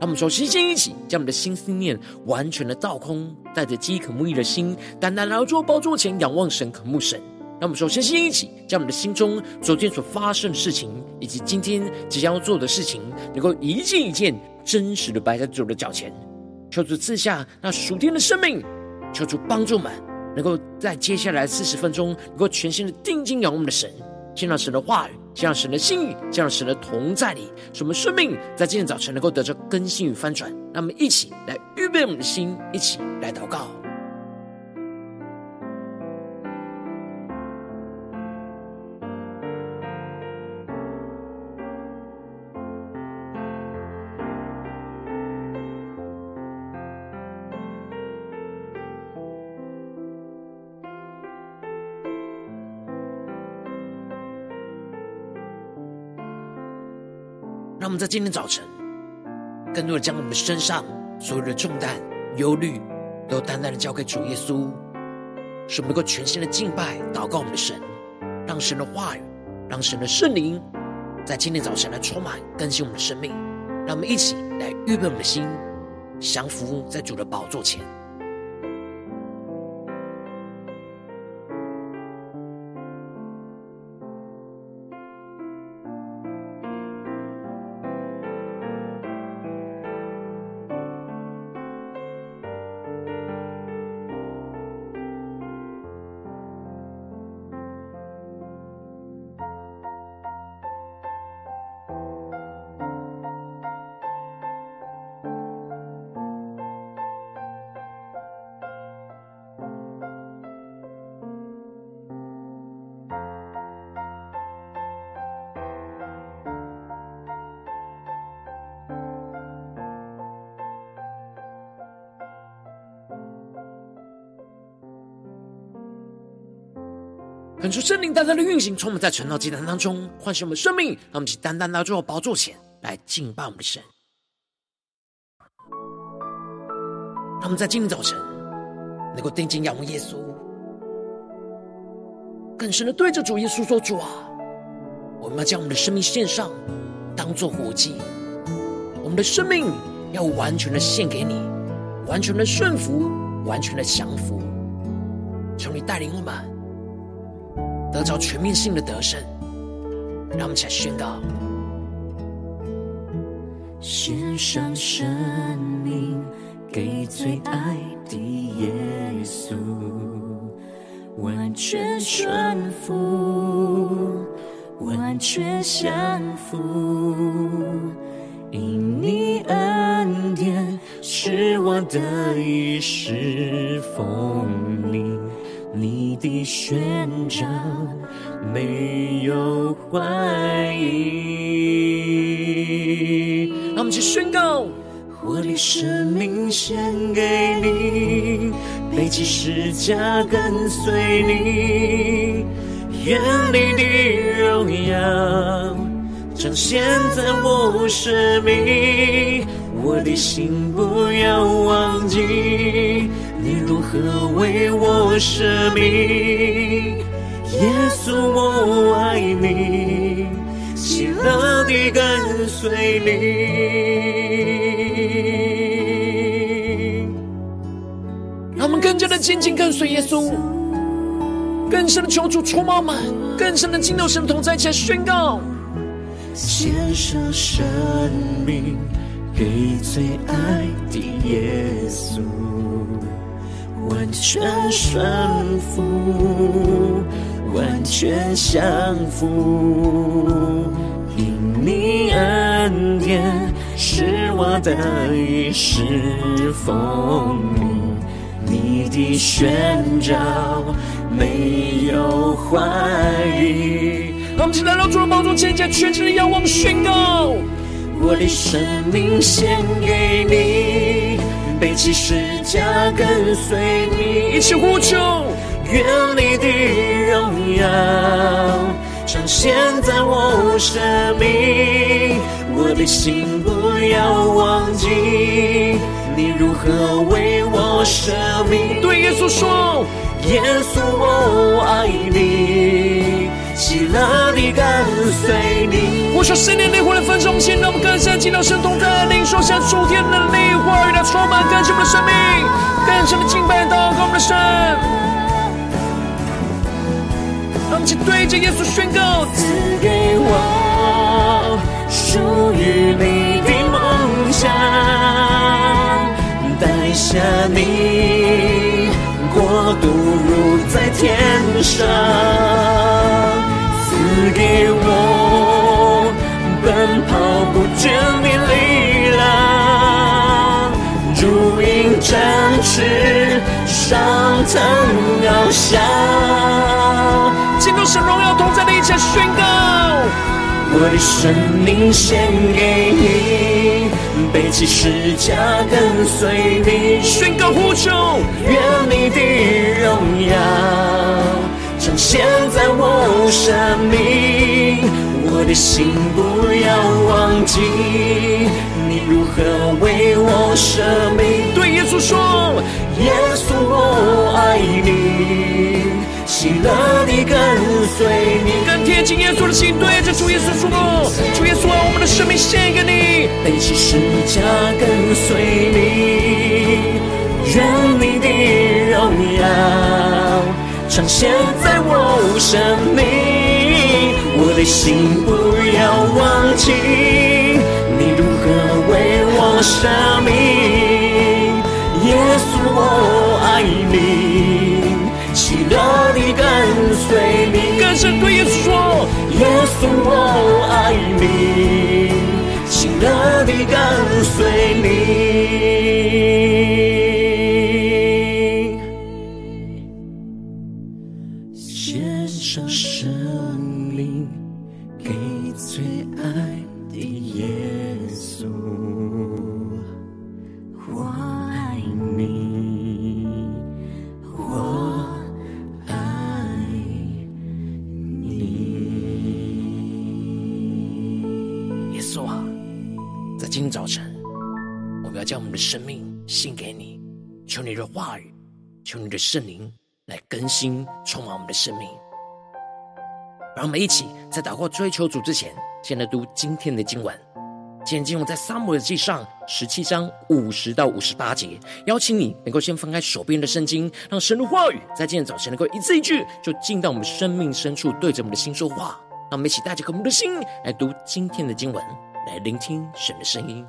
让我们说，先一起将我们的心思念完全的倒空，带着饥渴慕义的心，单单来到主宝座前仰望神、渴慕神。让我们说，先一起将我们的心中昨天所发生的事情，以及今天即将要做的事情，能够一件一件真实的摆在主的脚前，求主赐下那属天的生命，求主帮助们，能够在接下来四十分钟，能够全心的定睛仰望我们的神。听到神的话语，听到神的心意，听到神的同在里，使我们生命在今天早晨能够得着更新与翻转。那么一起来预备我们的心，一起来祷告。让我们在今天早晨，更多的将我们身上所有的重担、忧虑，都单单的交给主耶稣，使我们能够全新的敬拜、祷告我们的神，让神的话语、让神的圣灵，在今天早晨来充满、更新我们的生命。让我们一起来预备我们的心，降服在主的宝座前。恳求圣灵单单的运行，充满在晨祷祭坛当中，唤醒我们生命。让我们去单单来到宝座前来敬拜我们的神。让我们在今天早晨能够定睛仰望耶稣，更深的对着主耶稣说：“主啊，我们要将我们的生命献上，当做活祭。我们的生命要完全的献给你，完全的顺服，完全的降服。求你带领我们。”得着全面性的得胜，让我们起来宣告：献上生命给最爱的耶稣，完全顺服，完全降服，因你恩典是我得以侍奉你。你的宣召没有怀疑，让我们去宣告：我的生命献给你，背起十架跟随你，愿你的荣耀彰显在我生命，我的心不要忘记。你如何为我舍命？耶稣，我爱你，喜乐地跟随你。让我们更加的紧紧跟随耶稣，更深的求主充满我们，更深的进入神同在一起宣告：献上生命给最爱的耶稣。完全顺服，完全降服，因你恩典是我得以侍奉你，你的宣召没有怀疑。我们一起来到主的宝座前，将全心仰望宣告：我的生命献给你。背起十架跟随你，一起呼求，愿你的荣耀彰显在我生命，我的心不要忘记你如何为我舍命。对耶稣说，耶稣我爱你，喜乐地跟随你。我说圣灵烈火的焚烧，现在我们更深进到神同在，领受下属天的能力，话语来充满更新我们的生命，更深的敬拜祷告我们的神。让我们一起对着耶稣宣告：赐给我属于你的梦想，带下你国度如在天上。赐给我奔跑不倦展翅上腾翱翔。进入神荣耀同在的一切宣告，我的生命献给你，背起十架跟随你，宣告呼求，愿你的荣耀彰显在我生命，我的心不要忘记你如何为我舍命。说，耶稣我爱你。喜乐你跟随你，更贴近耶稣的心，对着主耶稣说：“主耶稣啊，我们的生命献给你，背起十字架跟随你，愿你的荣耀彰显在我生命，我的心不要忘记你如何为我舍命，随你，更深对耶稣说：耶稣我爱你，亲爱的跟随你，圣灵来更新、充满我们的生命。让我们一起在祷告、追求主之前，先来读今天的经文。今天经文在撒母耳记上十七章五十到五十八节。邀请你能够先翻开手边的圣经，让神的话语在今天早晨能够一字一句，就进到我们生命深处，对着我们的心说话。让我们一起带着渴慕的心来读今天的经文。来聆听神的声音。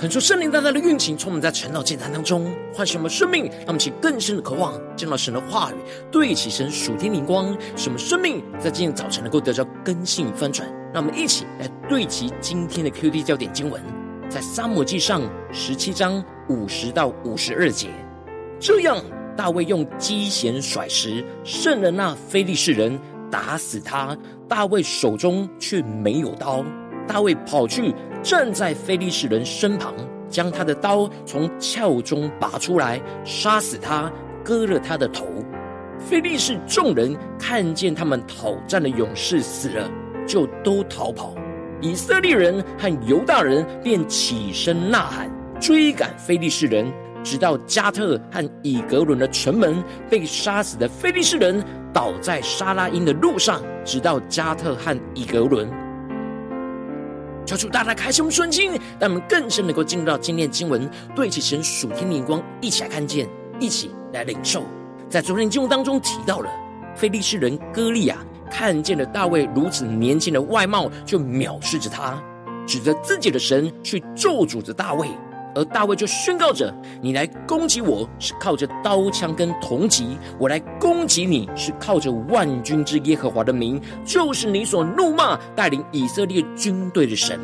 恳求圣灵大大的运行，充满在晨祷祭坛当中，唤醒我们生命，让我们起更深的渴望，见到神的话语，对齐神属天灵光，使我们生命在今天早晨能够得到更新与翻转。让我们一起来对齐今天的 QD 焦点经文，在撒母记上十七章五十到五十二节。这样，大卫用机弦甩石，胜了那非利士人，打死他。大卫手中却没有刀。大卫跑去站在非利士人身旁，将他的刀从鞘中拔出来，杀死他，割了他的头。非利士众人看见他们讨战的勇士死了，就都逃跑。以色列人和犹大人便起身呐喊，追赶非利士人。直到加特和以格伦的城门被杀死的非利士人倒在沙拉因的路上，直到加特和以格伦。求主大大开启我们顺境，让我们更深能够进入到今天的经文，对起神属天灵光，一起来看见，一起来领受。在昨天经文当中提到了非利士人歌利亚看见了大卫如此年轻的外貌，就藐视着他，指着自己的神去咒诅着大卫。而大卫就宣告着：“你来攻击我是靠着刀枪跟铜戟，我来攻击你是靠着万军之耶和华的名，就是你所怒骂带领以色列军队的神。”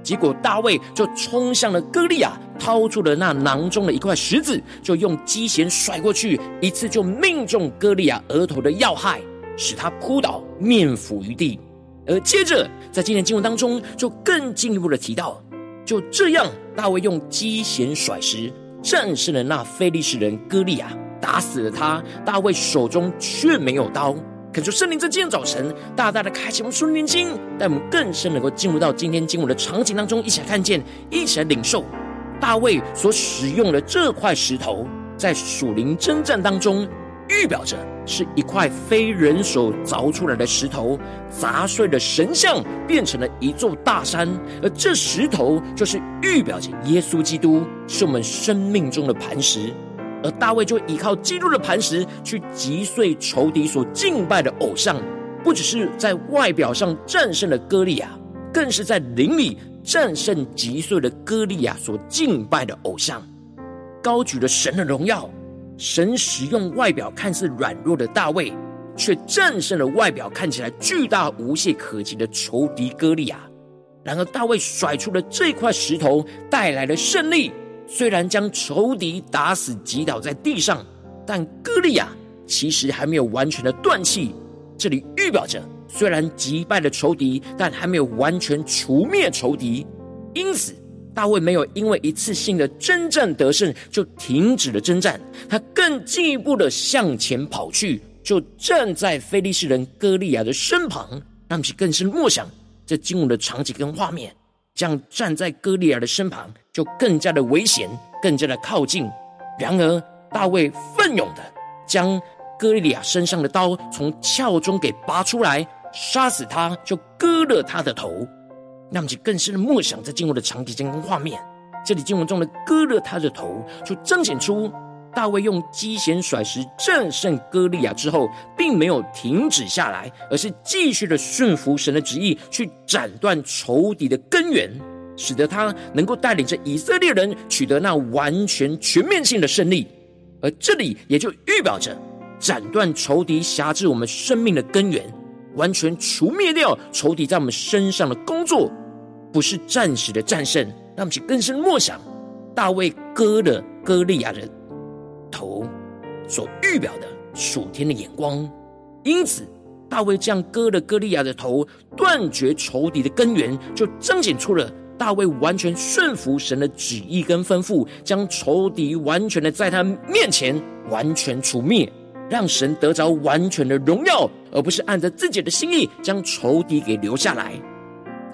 结果大卫就冲向了歌利亚，掏出了那囊中的一块石子，就用机弦甩过去，一次就命中歌利亚额头的要害，使他扑倒，面伏于地。而接着在今天经文当中，就更进一步的提到。就这样，大卫用机弦甩石，战胜了那非利士人歌利亚，打死了他。大卫手中却没有刀。恳求圣灵在今天早晨大大的开启我们属灵心，带我们更深能够进入到今天经文的场景当中，一起来看见，一起来领受大卫所使用的这块石头，在属灵征战当中。预表着是一块非人手凿出来的石头，砸碎了神像，变成了一座大山。而这石头就是预表着耶稣基督，是我们生命中的磐石。而大卫就依靠基督的磐石，去击碎仇敌所敬拜的偶像，不只是在外表上战胜了歌利亚，更是在灵里战胜击碎了歌利亚所敬拜的偶像，高举了神的荣耀。神使用外表看似软弱的大卫，却战胜了外表看起来巨大无懈可击的仇敌歌利亚。然而，大卫甩出了这块石头，带来了胜利。虽然将仇敌打死击倒在地上，但歌利亚其实还没有完全的断气。这里预表着，虽然击败了仇敌，但还没有完全除灭仇敌。因此，大卫没有因为一次性的征战得胜就停止了征战，他更进一步的向前跑去，就站在非利士人歌利亚的身旁，让其更深默想这经文的场景跟画面。这样站在歌利亚的身旁，就更加的危险，更加的靠近。然而，大卫奋勇的将歌利亚身上的刀从鞘中给拔出来，杀死他，就割了他的头。让其更深的默想，在经文的场景跟画面，这里经文中的割了他的头，就彰显出大卫用机弦甩石战胜歌利亚之后，并没有停止下来，而是继续的顺服神的旨意，去斩断仇敌的根源，使得他能够带领着以色列人取得那完全全面性的胜利。而这里也就预表着斩断仇敌辖制我们生命的根源。完全除灭掉仇敌在我们身上的工作，不是暂时的战胜，让我们去更深默想大卫割了歌利亚的头所预表的属天的眼光。因此，大卫这样割了歌利亚的头，断绝仇敌的根源，就彰显出了大卫完全顺服神的旨意跟吩咐，将仇敌完全的在他面前完全除灭。让神得着完全的荣耀，而不是按着自己的心意将仇敌给留下来。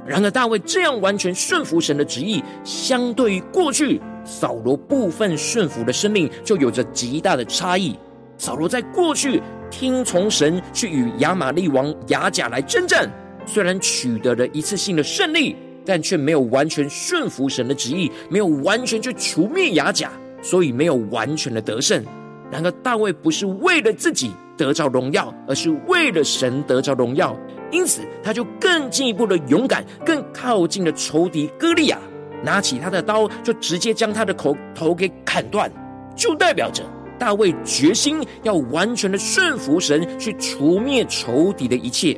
然而，大卫这样完全顺服神的旨意，相对于过去扫罗部分顺服的生命，就有着极大的差异。扫罗在过去听从神去与亚玛力王亚甲来征战，虽然取得了一次性的胜利，但却没有完全顺服神的旨意，没有完全去除灭亚甲，所以没有完全的得胜。然而，大卫不是为了自己得着荣耀，而是为了神得着荣耀。因此，他就更进一步的勇敢，更靠近了仇敌歌利亚，拿起他的刀，就直接将他的口头给砍断，就代表着大卫决心要完全的顺服神，去除灭仇敌的一切。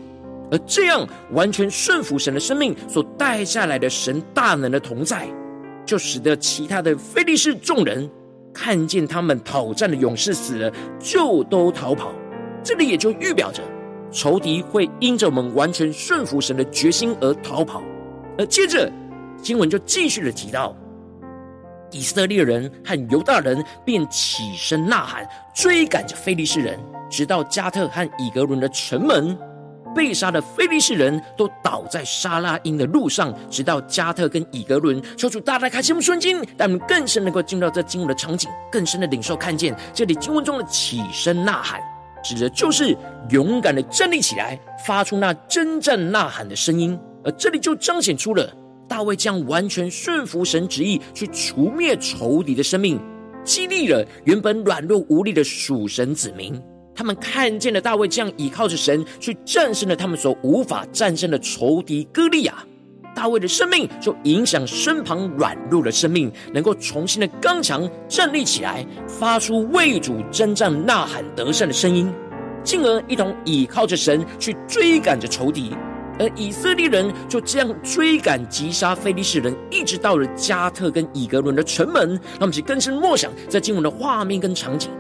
而这样完全顺服神的生命所带下来的神大能的同在，就使得其他的非利士众人看见他们讨战的勇士死了，就都逃跑。这里也就预表着仇敌会因着我们完全顺服神的决心而逃跑。而接着经文就继续的提到，以色列人和犹大人便起身呐喊，追赶着非利士人，直到加特和以格伦的城门。被杀的非利士人都倒在沙拉因的路上，直到加特跟以格伦。求主大大开启我们瞬间，让我们更深能够进入到这经文的场景，更深的领受看见这里经文中的起身呐喊，指的就是勇敢的站立起来，发出那征战呐喊的声音。而这里就彰显出了大卫将完全顺服神旨意，去除灭仇敌的生命，激励了原本软弱无力的属神子民。他们看见了大卫这样倚靠着神去战胜了他们所无法战胜的仇敌歌利亚，大卫的生命就影响身旁软弱的生命，能够重新的刚强站立起来，发出为主征战呐喊得胜的声音，进而一同倚靠着神去追赶着仇敌，而以色列人就这样追赶击杀非利士人，一直到了加特跟以革伦的城门。让我们去更深默想在经文的画面跟场景。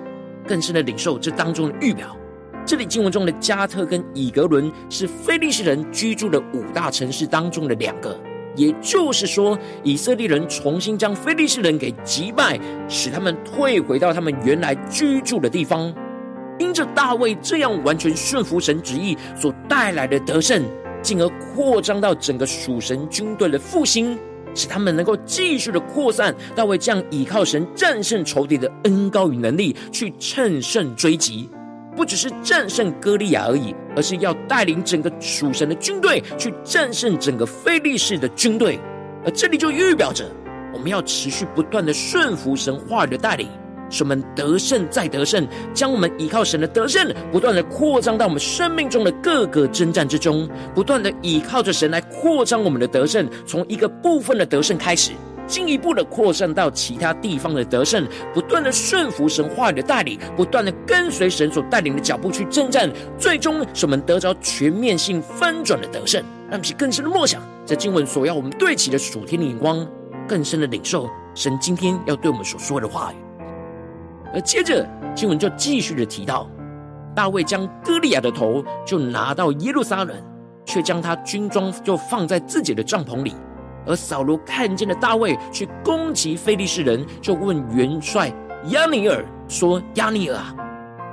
更深的领受这当中的预表，这里经文中的加特跟以格伦是非利士人居住的五大城市当中的两个，也就是说，以色列人重新将非利士人给击败，使他们退回到他们原来居住的地方。因着大卫这样完全顺服神旨意所带来的得胜，进而扩张到整个属神军队的复兴。使他们能够继续的扩散，大卫这样倚靠神战胜仇敌的恩高与能力，去趁胜追击，不只是战胜歌利亚而已，而是要带领整个属神的军队去战胜整个非利士的军队。而这里就预表着，我们要持续不断的顺服神话语的带领。使我们得胜再得胜，将我们依靠神的得胜，不断的扩张到我们生命中的各个征战之中，不断的依靠着神来扩张我们的得胜，从一个部分的得胜开始，进一步的扩散到其他地方的得胜，不断的顺服神话语的带领，不断的跟随神所带领的脚步去征战，最终使我们得着全面性翻转的得胜。让我们更深的默想，在经文所要我们对齐的属天的眼光，更深的领受神今天要对我们所说的话语。而接着经文就继续的提到，大卫将歌利亚的头就拿到耶路撒冷，却将他军装就放在自己的帐篷里。而扫罗看见了大卫去攻击非利士人，就问元帅押尼珥说：“押尼珥啊，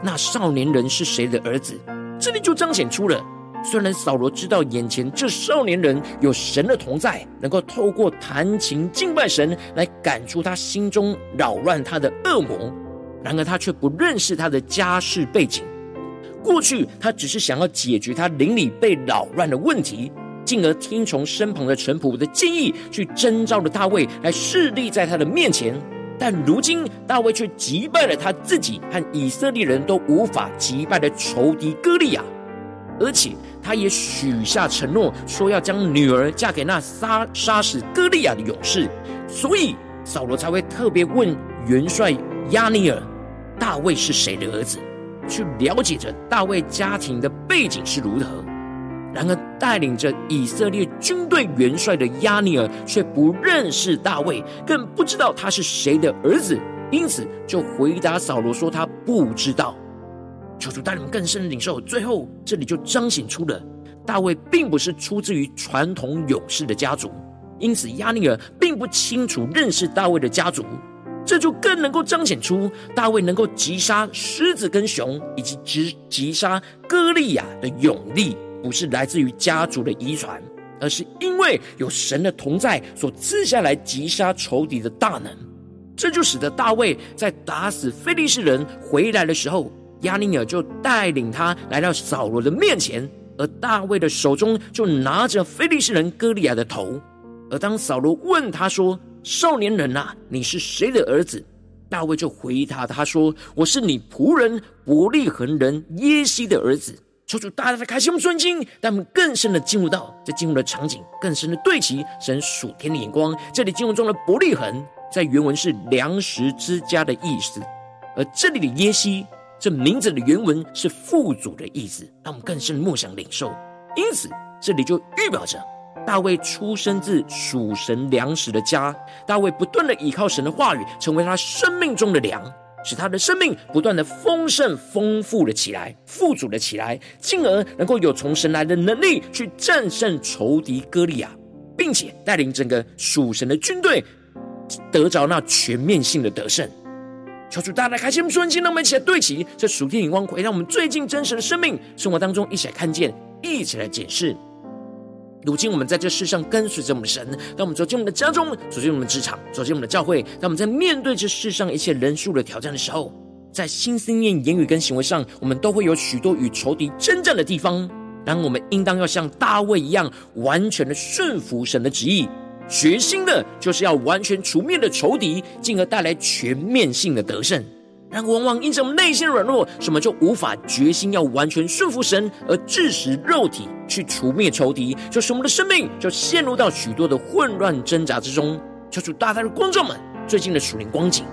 那少年人是谁的儿子？”这里就彰显出了，虽然扫罗知道眼前这少年人有神的同在，能够透过弹琴敬拜神来赶出他心中扰乱他的恶魔。然而他却不认识他的家世背景，过去他只是想要解决他邻里被扰乱的问题，进而听从身旁的臣仆的建议，去征召了大卫来侍立在他的面前。但如今大卫却击败了他自己和以色列人都无法击败的仇敌歌利亚，而且他也许下承诺，说要将女儿嫁给那杀杀死歌利亚的勇士。所以扫罗才会特别问元帅押尼尔。大卫是谁的儿子？去了解着大卫家庭的背景是如何。然而，带领着以色列军队元帅的亚尼尔却不认识大卫，更不知道他是谁的儿子，因此就回答扫罗说他不知道。求主带领更深的领受。最后，这里就彰显出了大卫并不是出自于传统勇士的家族，因此亚尼尔并不清楚认识大卫的家族。这就更能够彰显出大卫能够击杀狮子跟熊，以及击击杀歌利亚的勇力，不是来自于家族的遗传，而是因为有神的同在所赐下来击杀仇敌的大能。这就使得大卫在打死非利士人回来的时候，押尼珥就带领他来到扫罗的面前，而大卫的手中就拿着非利士人歌利亚的头。而当扫罗问他说，少年人啊，你是谁的儿子？大卫就回答他说：“我是你仆人伯利恒人耶西的儿子。”求主大大的开心我们顺经，让我们更深的进入到这进入的场景，更深的对齐神属天的眼光。这里经文中的伯利恒，在原文是粮食之家的意思，而这里的耶西，这名字的原文是富足的意思，让我们更深的默想领受。因此，这里就预表着大卫出生自属神粮食的家，大卫不断的依靠神的话语，成为他生命中的粮。使他的生命不断的丰盛、丰富了起来，富足了起来，进而能够有从神来的能力去战胜仇敌歌利亚，并且带领整个属神的军队得着那全面性的得胜。求主大大开启我们属灵心，让我们一起来对齐这属天眼光，回让我们最近真实的生命生活当中一起来看见，一起来检视。如今我们在这世上跟随着我们的神，当我们走进我们的家中，走进我们的职场，走进我们的教会，当我们在面对这世上一切人数的挑战的时候，在心思念、言语跟行为上，我们都会有许多与仇敌争战的地方。当我们应当要像大卫一样，完全的顺服神的旨意，决心的就是要完全除灭的仇敌，进而带来全面性的得胜。然，往往因着我们内心的软弱，什么就无法决心要完全顺服神，而致使肉体去除灭仇敌，就使我们的生命就陷入到许多的混乱挣扎之中。求主大大的光照们，最近的属灵光景，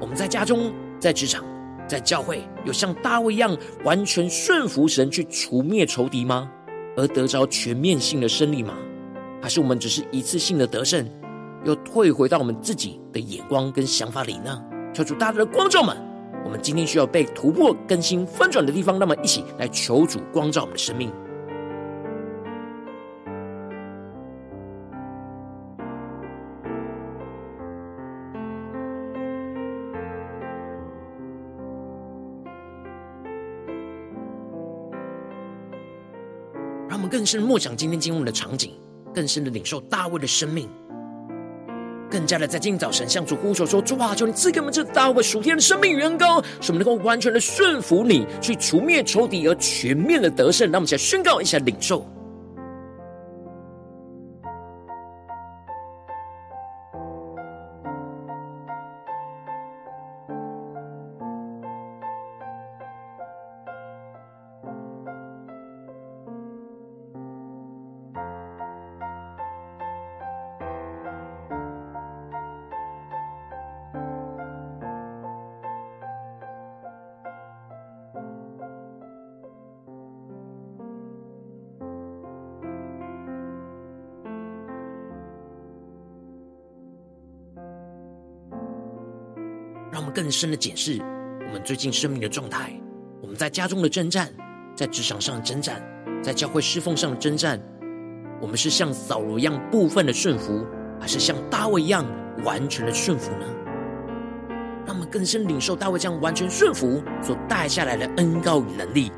我们在家中、在职场、在教会，有像大卫一样完全顺服神去除灭仇敌吗？而得着全面性的胜利吗？还是我们只是一次性的得胜，又退回到我们自己的眼光跟想法里呢？求主大大的光照们。我们今天需要被突破、更新、翻转的地方，那么一起来求主光照我们的生命。让我们更深默想今天经文的场景，更深的领受大卫的生命。更加的在今早神向主呼求说：主啊，求你赐给我们这大卫属天的生命与恩膏，使我们能够完全的顺服你，去除灭仇敌而全面的得胜。让我们一起来宣告，一下领受。更深的检视我们最近生命的状态。我们在家中的征战，在职场上的征战，在教会侍奉上的征战，我们是像扫罗一样部分的顺服，还是像大卫一样完全的顺服呢？让我们更深领受大卫这样完全顺服所带下来的恩膏与能力。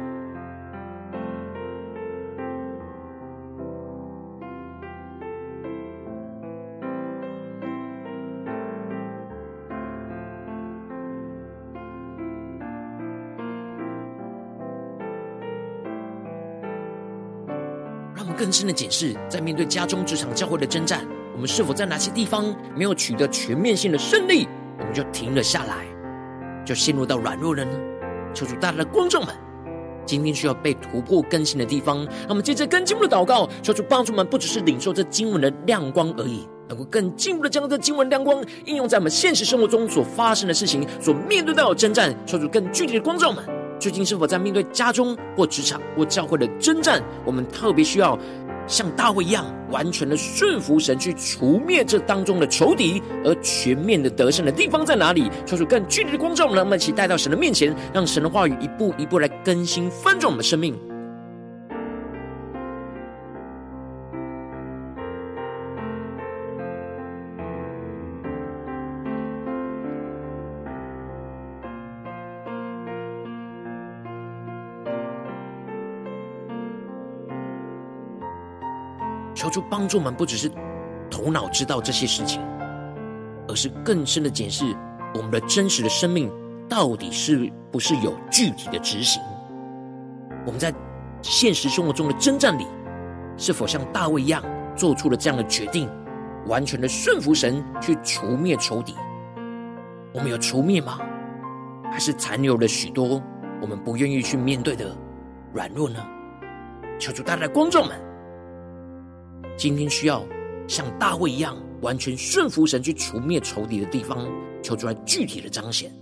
真的检视，在面对家中、职场、教会的征战，我们是否在哪些地方没有取得全面性的胜利，我们就停了下来，就陷入到软弱了呢？求主大大的光照们，今天需要被突破更新的地方，让我们接着更进步的祷告，求主帮助们，不只是领受这经文的亮光而已，能够更进一步的将这经文亮光应用在我们现实生活中所发生的事情、所面对到的征战，求主更具体的光照们。最近是否在面对家中或职场或教会的征战？我们特别需要像大卫一样，完全的顺服神，去除灭这当中的仇敌，而全面的得胜的地方在哪里？求主更具体的光照，让我们一起带到神的面前，让神的话语一步一步来更新翻转我们的生命。主帮助我们，不只是头脑知道这些事情，而是更深的检视我们的真实的生命到底是不是有具体的执行。我们在现实生活中的征战里，是否像大卫一样做出了这样的决定，完全的顺服神去除灭仇敌？我们有除灭吗？还是残留了许多我们不愿意去面对的软弱呢？求主带来光照们，今天需要像大卫一样，完全顺服神去除灭仇敌的地方，求出来具体的彰显。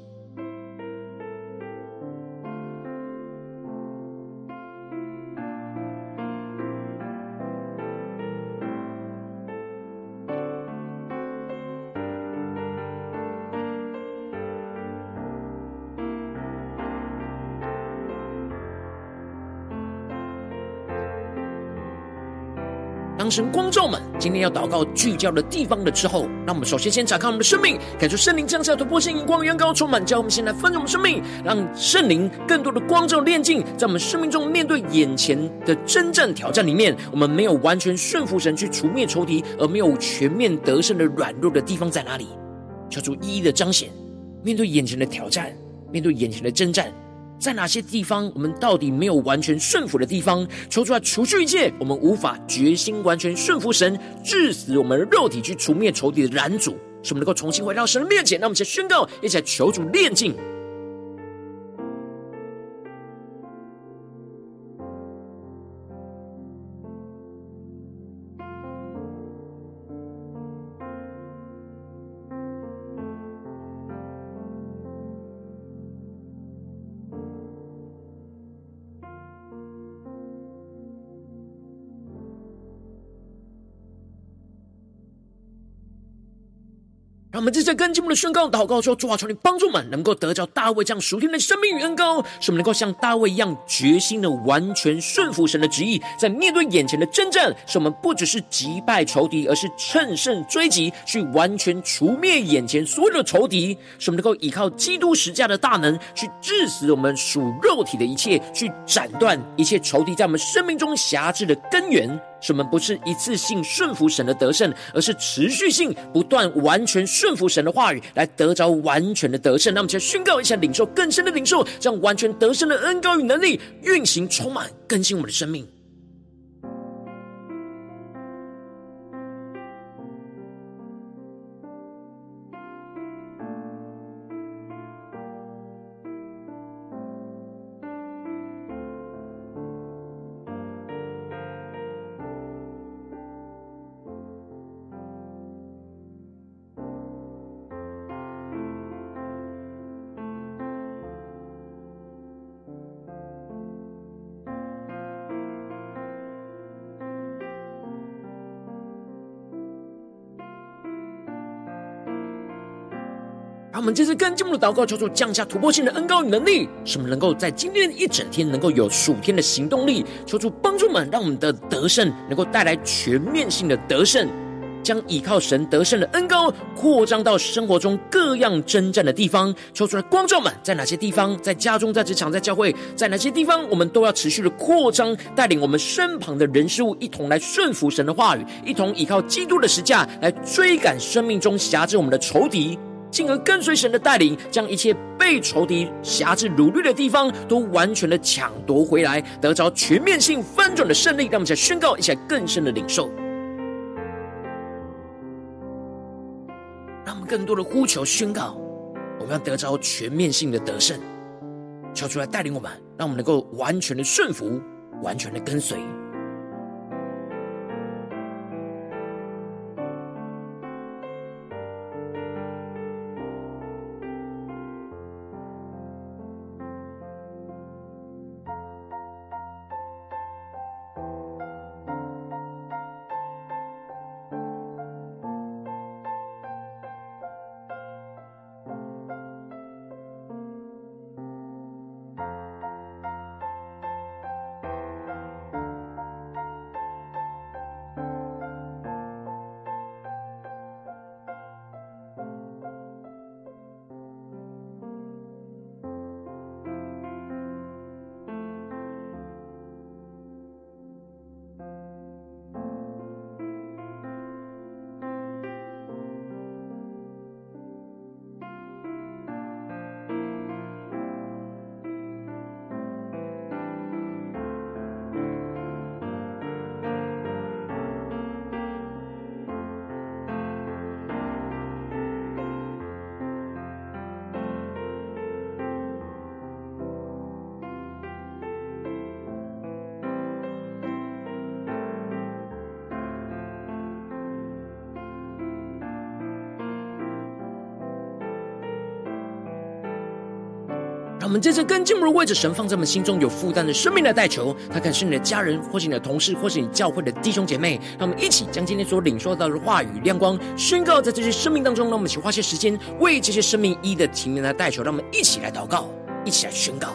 当神光照们，今天要祷告聚焦的地方了之后，让我们首先先展开我们的生命，感受圣灵降下突破性眼光、远高充满，叫我们先来分盛我们生命，让圣灵更多的光照炼净，在我们生命中面对眼前的征战挑战里面，我们没有完全顺服神去除灭仇敌，而没有全面得胜的软弱的地方在哪里？求主一一的彰显，面对眼前的挑战，面对眼前的征战。在哪些地方，我们到底没有完全顺服的地方？求主来除去一切，我们无法决心完全顺服神，致死我们肉体去除灭仇敌的拦阻，使我们能够重新回到神的面前。那我们先宣告，一起来求主炼净。在跟进一步的宣告祷告说：主啊，求你帮助们，能够得着大卫这样属天的生命与恩膏，使我们能够像大卫一样决心的完全顺服神的旨意，在面对眼前的征战，使我们不只是击败仇敌，而是乘胜追击，去完全除灭眼前所有的仇敌。使我们能够依靠基督十架的大能，去致死我们属肉体的一切，去斩断一切仇敌在我们生命中辖制的根源。使我们不是一次性顺服神的得胜，而是持续性不断完全顺服神的话语，来得着完全的得胜。那我们，就宣告一下，领受更深的领受，让完全得胜的恩膏与能力运行，充满更新我们的生命。们这次更进一步的祷告，求主降下突破性的恩膏与能力，使我们能够在今天一整天能够有数天的行动力。求主帮助们，让我们的得胜能够带来全面性的得胜，将依靠神得胜的恩膏扩张到生活中各样征战的地方。求主来光照们，在哪些地方，在家中、在职场、在教会，在哪些地方，我们都要持续的扩张，带领我们身旁的人事物一同来顺服神的话语，一同依靠基督的十架来追赶生命中辖制我们的仇敌。进而跟随神的带领，将一切被仇敌辖制掳掠的地方，都完全的抢夺回来，得着全面性翻转的胜利。让我们再宣告一下更深的领受，让我们更多的呼求宣告，我们要得着全面性的得胜，求主来带领我们，让我们能够完全的顺服，完全的跟随。我们真正更进一步为着神放在我们心中有负担的生命来代求。他可能是你的家人，或是你的同事，或是你教会的弟兄姐妹。让我们一起将今天所领受到的话语亮光宣告在这些生命当中。让我们一起花些时间为这些生命一的提名来代求。让我们一起来祷告，一起来宣告。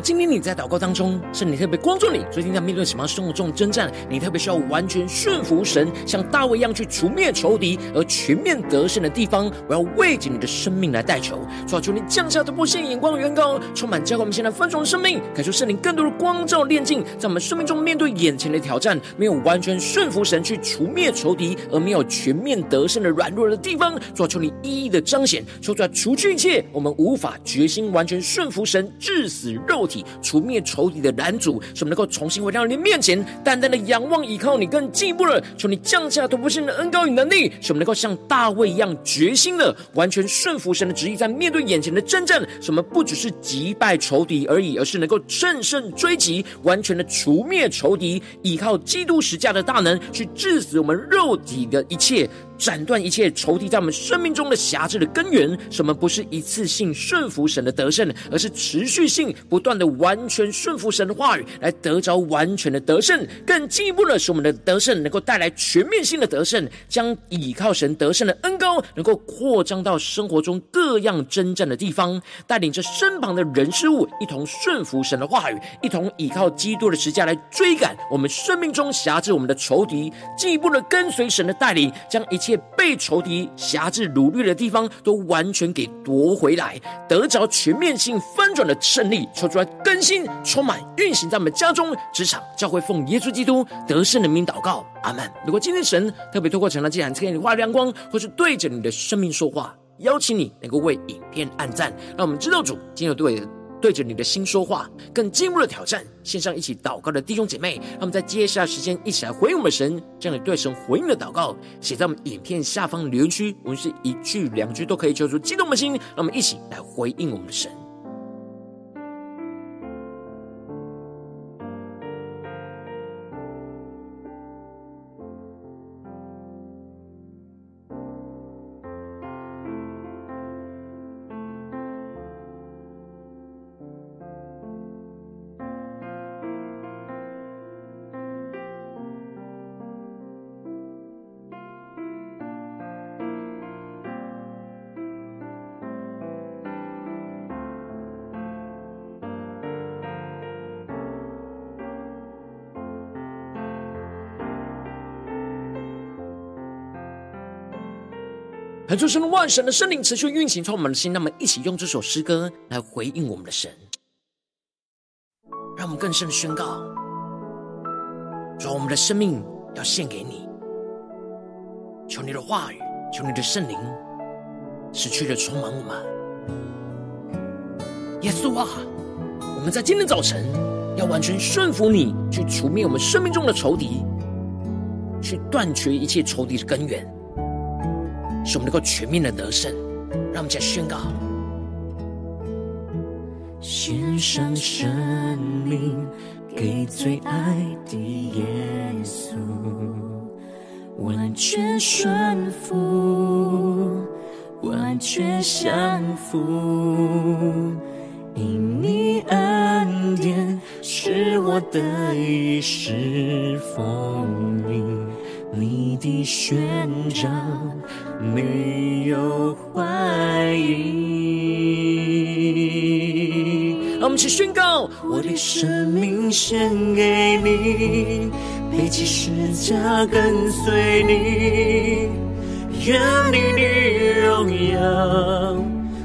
今天你在祷告当中，圣灵特别光照你，最近在面对什么生活中的征战，你特别需要完全顺服神，像大卫一样去除灭仇敌而全面得胜的地方，我要为着你的生命来代求，求求你降下突破性眼光的远高，充满教会我们现在分属的生命，感受圣灵更多的光照炼境，在我们生命中面对眼前的挑战，没有完全顺服神去除灭仇敌而没有全面得胜的软弱的地方，求求你一一的彰显，求出来除去一切我们无法决心完全顺服神致死肉。体除灭仇敌的拦阻，使我们能够重新回到你的面前，单单的仰望依靠你，更进一步了求你降下突破性的恩膏与能力，使我们能够像大卫一样决心的完全顺服神的旨意，在面对眼前的真正，使我们不只是击败仇敌而已，而是能够乘胜追击，完全的除灭仇敌，依靠基督十架的大能去治死我们肉体的一切。斩断一切仇敌在我们生命中的辖制的根源，什么不是一次性顺服神的得胜，而是持续性不断的完全顺服神的话语，来得着完全的得胜。更进一步的，使我们的得胜能够带来全面性的得胜，将倚靠神得胜的恩膏能够扩张到生活中各样征战的地方，带领着身旁的人事物一同顺服神的话语，一同倚靠基督的十架来追赶我们生命中辖制我们的仇敌，进一步的跟随神的带领，将一切。被仇敌辖制掳掠的地方，都完全给夺回来，得着全面性翻转的胜利，求主来更新、充满、运行在我们家中、职场、教会，奉耶稣基督得胜的名祷告，阿门。如果今天神特别透过《晨祷祭坛》赐给你话语亮光，或是对着你的生命说话，邀请你能够为影片按赞，让我们知道主今天有对。对着你的心说话，更进入了挑战。线上一起祷告的弟兄姐妹，那么在接下来时间一起来回应我们神，这样的对神回应的祷告，写在我们影片下方留言区。我们是一句两句都可以求出激动的心，让我们一起来回应我们的神。很出神万神的圣灵持续运行，从我们的心，那么一起用这首诗歌来回应我们的神，让我们更深的宣告：说我们的生命要献给你，求你的话语，求你的圣灵，持续的充满我们。耶稣啊，我们在今天早晨要完全顺服你，去除灭我们生命中的仇敌，去断绝一切仇敌的根源，使我们能够全面的得胜。让我们再宣告：献上生命给最爱的耶稣，完全顺服，完全降服。因你恩典是我的一世丰盈，你的宣召没有怀疑。让我们一起宣告：我的生命献给你，背起十架跟随你，愿你的荣耀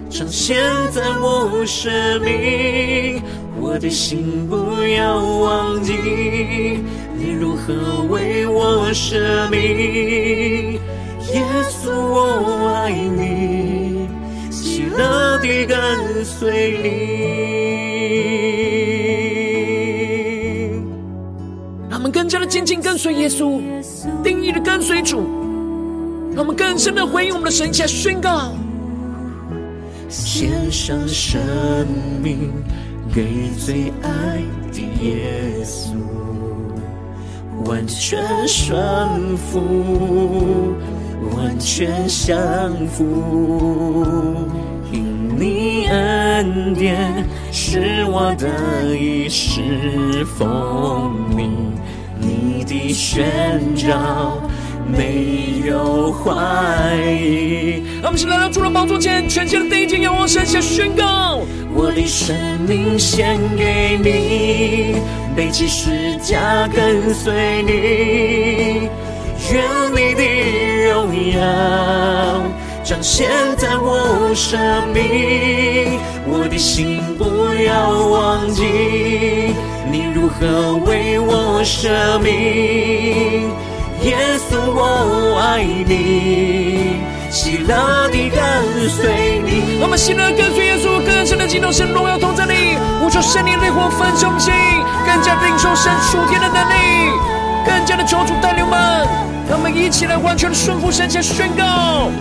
彰显在我生命，我的心不要忘记你如何为我舍命。耶稣，我爱你，喜乐地跟随你。让我们更加的紧紧跟随耶稣，定义的跟随主，让我们更深的回应我们的神，下宣告。献上生命给最爱的耶稣，完全顺服，完全降服。因你恩典是我的一世丰盈，你的宣召。没有怀疑。让我们一起来到主的宝座前，全心的定睛仰望神，下宣告：我的生命献给你，背起十架跟随你，愿你的荣耀彰显在我生命。我的心不要忘记，你如何为我舍命。耶稣，我爱你，喜乐地跟随你。我们喜乐跟随耶稣，更深的敬拜神荣耀同在你，呼求圣灵烈火焚烧我们心，更加领受神属天的能力，更加的求主带领我们，让我们一起来完全的顺服神，前宣告：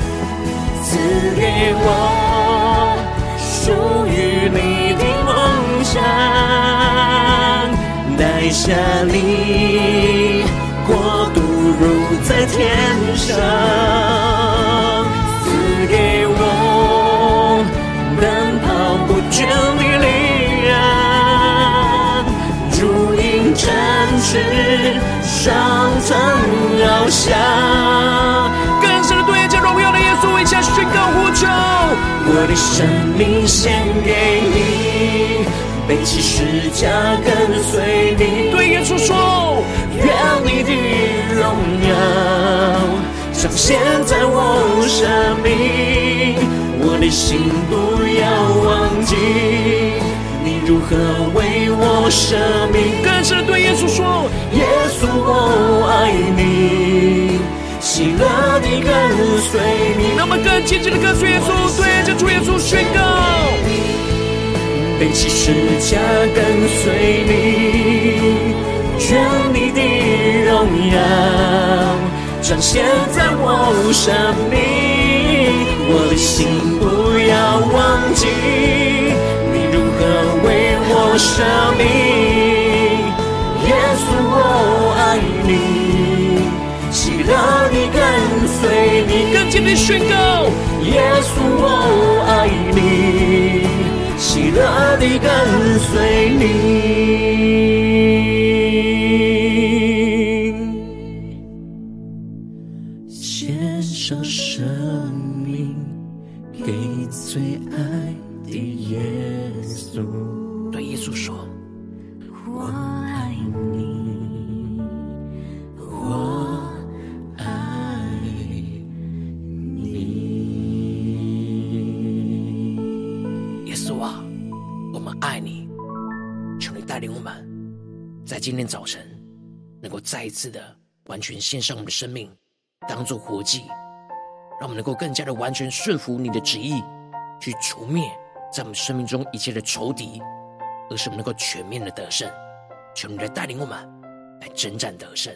赐给我属于你的梦想，带下你国度。如在天上，赐给我奔跑不倦的力量，如鹰展翅，上腾翱翔。更深的对着荣耀的耶稣，一起宣告呼求，我的生命献给你，背起十架跟随你。对耶稣说，愿你彰显在我生命，我的心不要忘记你如何为我舍命。更深的对耶稣说：耶稣，我爱你，喜乐地跟随你。那么更紧紧的跟随耶稣，对着主耶稣宣告：背起十架跟随你，愿你的。荣耀彰显在我生命，我的心不要忘记你如何为我舍命。耶稣，我爱你，喜乐你跟随你。更坚定宣告：耶稣，我爱你，喜乐你跟随你。最爱的耶稣，对耶稣说：“我爱你，我爱你。”耶稣啊，我们爱你，求你带领我们，在今天早晨能够再一次的完全献上我们的生命，当做活祭。让我们能够更加的完全顺服你的旨意，去除灭在我们生命中一切的仇敌，而是我们能够全面的得胜。求你来带领我们，来征战得胜。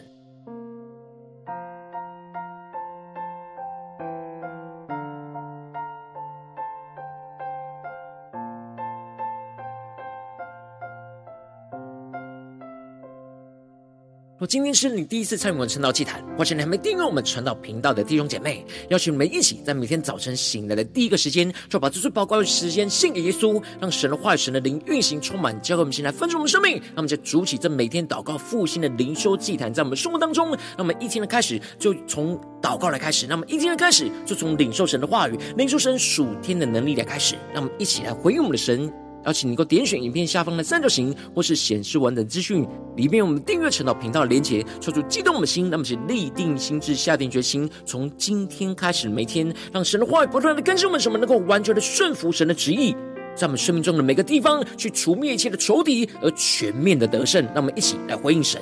今天是你第一次参与我们晨祷祭坛，或是你还没订阅我们晨祷频道的弟兄姐妹，邀请你们一起在每天早晨醒来的第一个时间，就把这最宝贵的时间献给耶稣，让神的话语、神的灵运行充满，交给我们先来分盛我们生命。那我们在主起这每天祷告复兴的灵修祭坛，在我们生活当中，那我们一天的开始就从祷告来开始，那么一天的开始就从领受神的话语、领受神属天的能力来开始，让我们一起来回应我们的神。邀请你能够点选影片下方的三角形，或是显示完整资讯里面，我们订阅晨祷频道的连接，抽出激动我们的心，那么是立定心智，下定决心，从今天开始，每天让神的话语不断的更新我们，什么能够完全的顺服神的旨意，在我们生命中的每个地方去除灭一切的仇敌，而全面的得胜。让我们一起来回应神。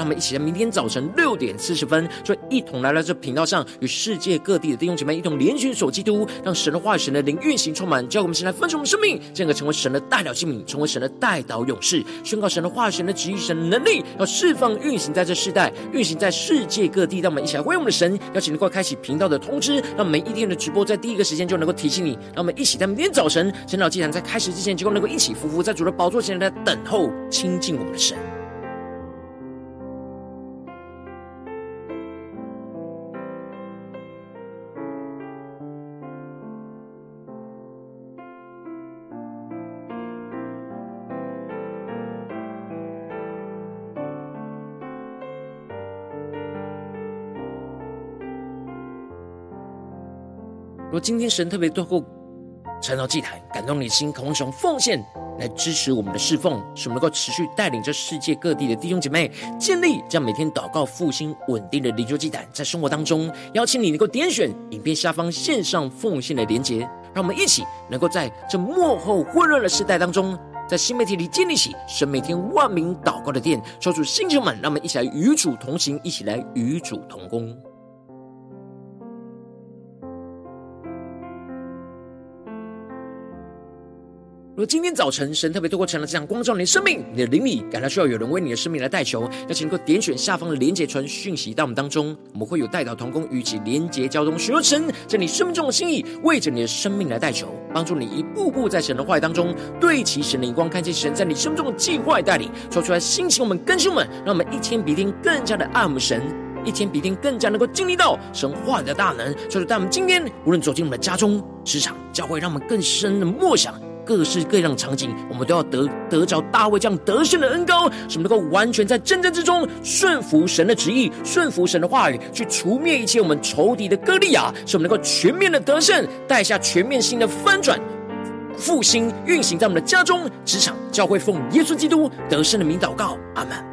让我们一起在明天早晨六点四十分，就一同来到这频道上，与世界各地的弟兄姐妹一同联结守基督，让神的话语、神的灵运行充满，叫我们现在分盛我们生命，进而成为神的代表器皿，成为神的代祷勇士，宣告神的话语、神的旨意、神的能力，要释放运行在这世代，运行在世界各地。让我们一起来为我们的神，邀请能够开启频道的通知，让每一天的直播在第一个时间就能够提醒你。让我们一起在明天早晨神祷祭坛在开始之前，就能够一起匍匐在主的宝座前来等候亲近我们的神。今天神特别透过晨祷祭坛感动你的心，渴望从奉献来支持我们的侍奉，使我们能够持续带领着世界各地的弟兄姐妹建立这样每天祷告复兴稳定的灵修祭坛，在生活当中，邀请你能够点选影片下方线上奉献的连结，让我们一起能够在这幕后混乱的时代当中，在新媒体里建立起神每天万名祷告的殿，抽出星球们，让我们一起来与主同行，一起来与主同工。如今天早晨神特别透过成了这样光照你的生命，你的灵里感到需要有人为你的生命来代求，邀请能够点选下方的连结传讯息到我们当中，我们会有代祷同工与其连结交通，寻求神在你生命中的心意，为着你的生命来代求，帮助你一步步在神的话语当中对齐神的眼光，看见神在你生命中的计划带领，说出来心情我们更新我们，让我们一天比一天更加的爱我们神，一天比一天更加能够经历到神话的大能。所以，在我们今天无论走进我们的家中、职场、教会，让我们更深的默想。各式各样的场景，我们都要得得着大卫这样得胜的恩膏，使我们能够完全在战争之中顺服神的旨意，顺服神的话语，去除灭一切我们仇敌的歌利亚，使我们能够全面的得胜，带下全面性的翻转复兴运行在我们的家中、职场、教会，奉耶稣基督得胜的名祷告，阿门。